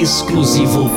Exclusivo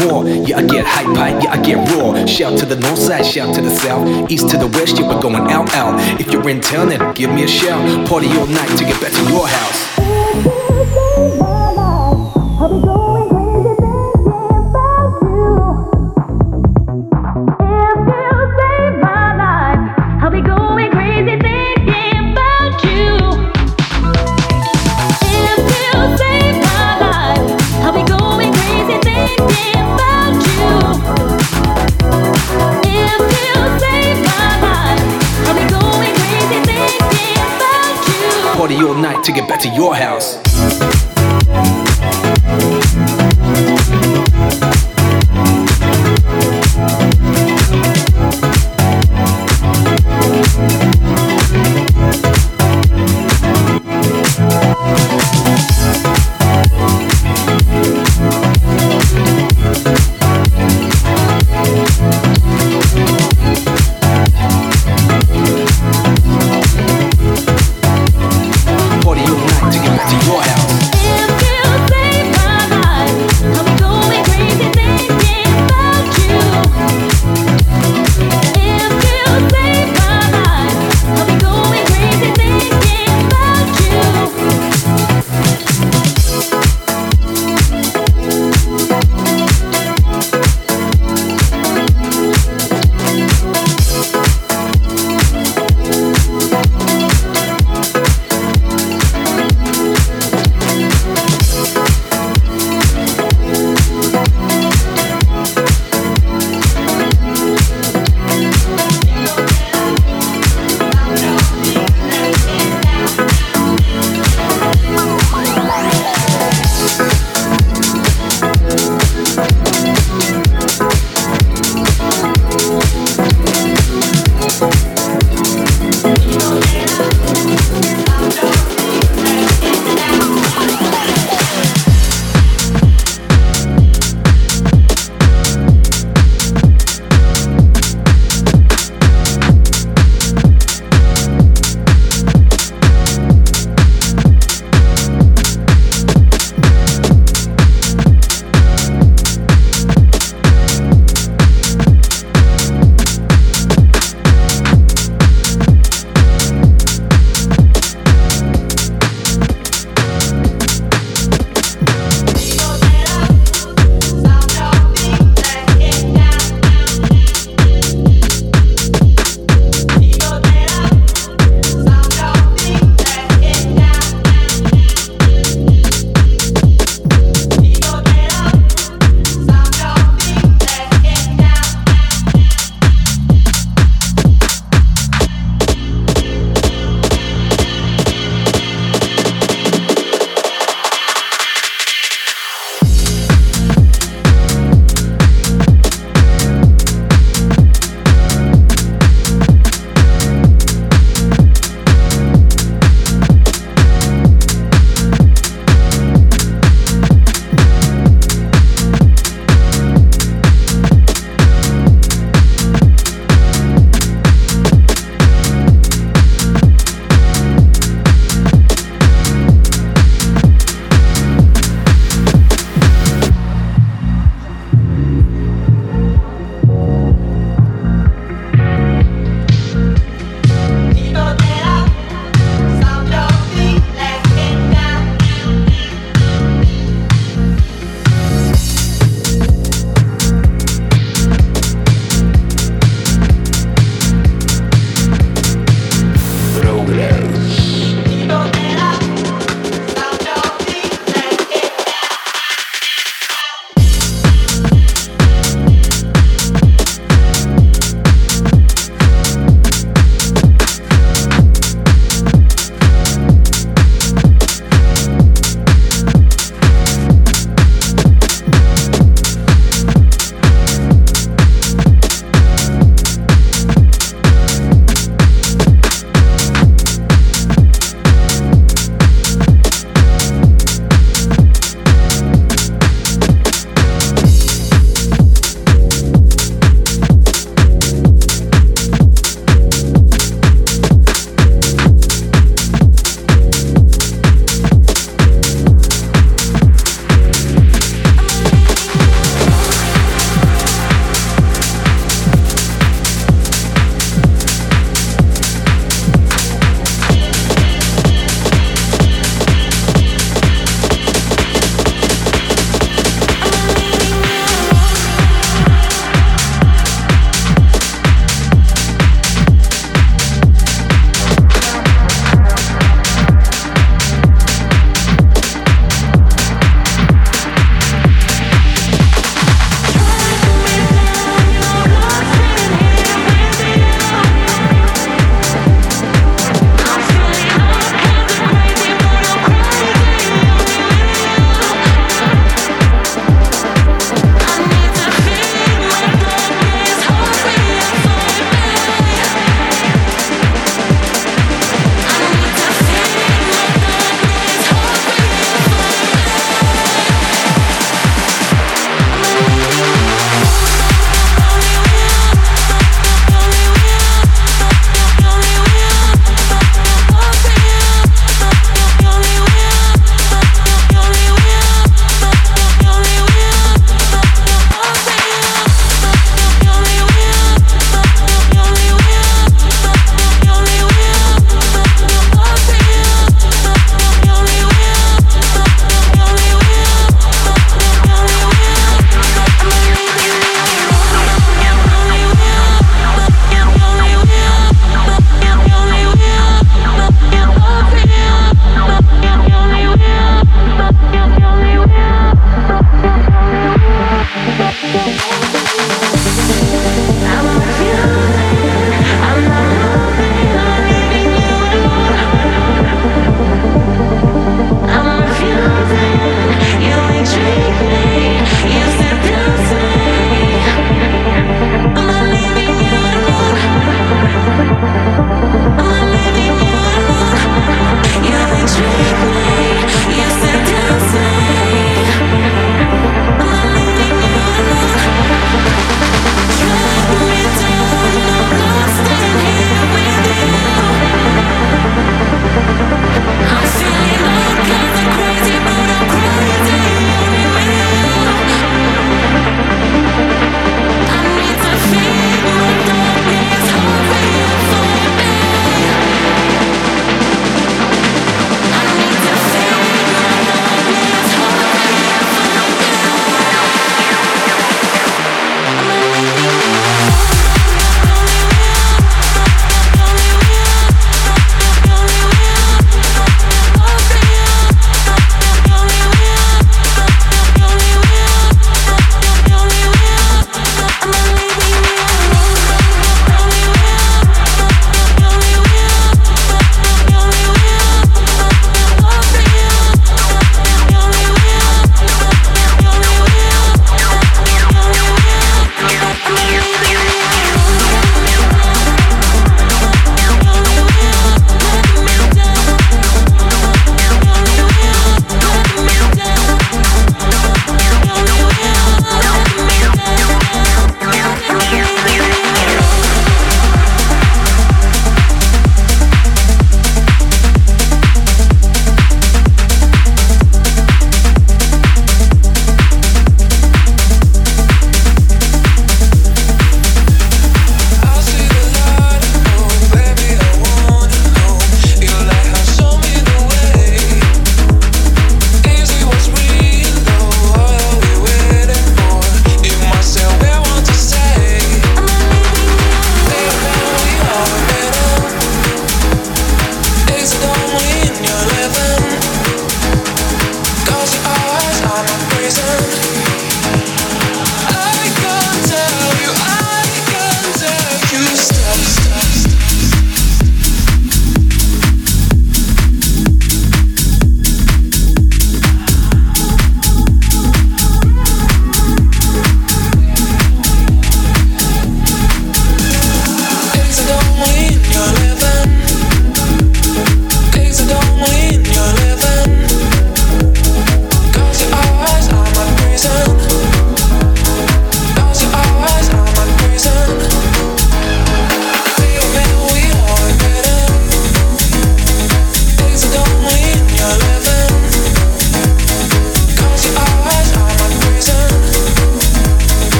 more? Yeah, I get hype, hype, yeah, I get raw. Shout to the north side, shout to the south, east to the west, yeah, we're going out, out. If you're in town, then give me a shout. Party all night to get back to your house. To get back to your house.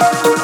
love.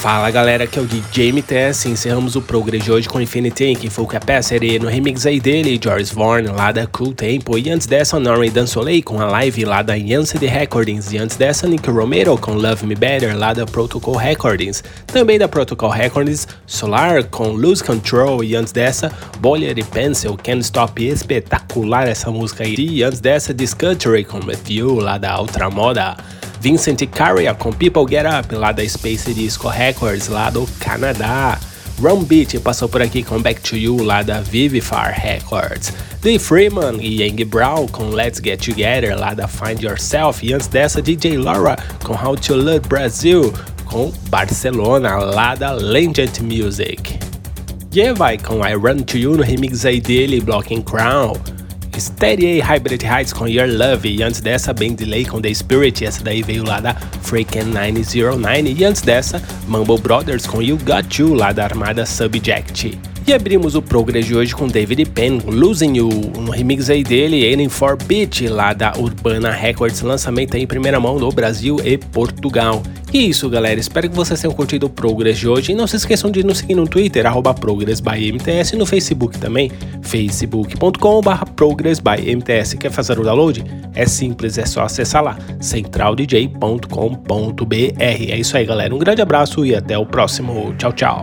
Fala galera, aqui é o DJ MTS. Encerramos o Progress de hoje com Infinity que foi o Capacity no remix aí dele, George Vaughan lá da Cool Tempo. E antes dessa, Norman Dansolei com a live lá da Yancey Recordings. E antes dessa, Nick Romero com Love Me Better lá da Protocol Recordings. Também da Protocol Recordings, Solar com Lose Control. E antes dessa, Boiler e Pencil, Can't Stop. Espetacular essa música aí. E antes dessa, Discovery com You lá da Ultramoda. Vincent Carrier com People Get Up, lá da Space Disco Records, lá do Canadá. Ron Beat passou por aqui com Back to You, lá da Vivifar Records. Dee Freeman e Yang Brown com Let's Get Together, lá da Find Yourself. E antes dessa, DJ Laura com How to Love Brazil, com Barcelona, lá da Legend Music. E vai com I Run to You no remix aí dele, Blocking Crown. Steady A Hybrid Heights com Your Love. E antes dessa Ben Delay com The Spirit, essa daí veio lá da Freakin' 909 e antes dessa Mumble Brothers com You Got You lá da Armada Subject. E abrimos o Progress de hoje com David Penn, Losing You, um remix aí dele, Aiming for Beat, lá da Urbana Records, lançamento aí em primeira mão no Brasil e Portugal. E isso, galera. Espero que vocês tenham curtido o Progress de hoje. E não se esqueçam de nos seguir no Twitter, arroba ProgressByMTS, e no Facebook também, facebook.com.br ProgressByMTS. Quer fazer o download? É simples, é só acessar lá, centraldj.com.br. É isso aí, galera. Um grande abraço e até o próximo. Tchau, tchau.